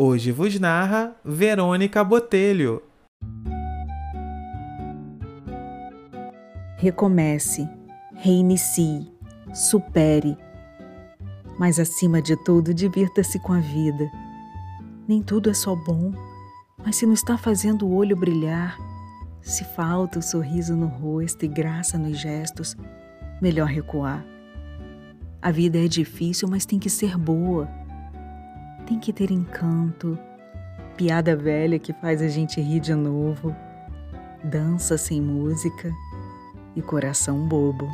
Hoje vos narra Verônica Botelho. Recomece, reinicie, supere. Mas acima de tudo, divirta-se com a vida. Nem tudo é só bom, mas se não está fazendo o olho brilhar, se falta o sorriso no rosto e graça nos gestos, melhor recuar. A vida é difícil, mas tem que ser boa. Tem que ter encanto, piada velha que faz a gente rir de novo, dança sem música e coração bobo.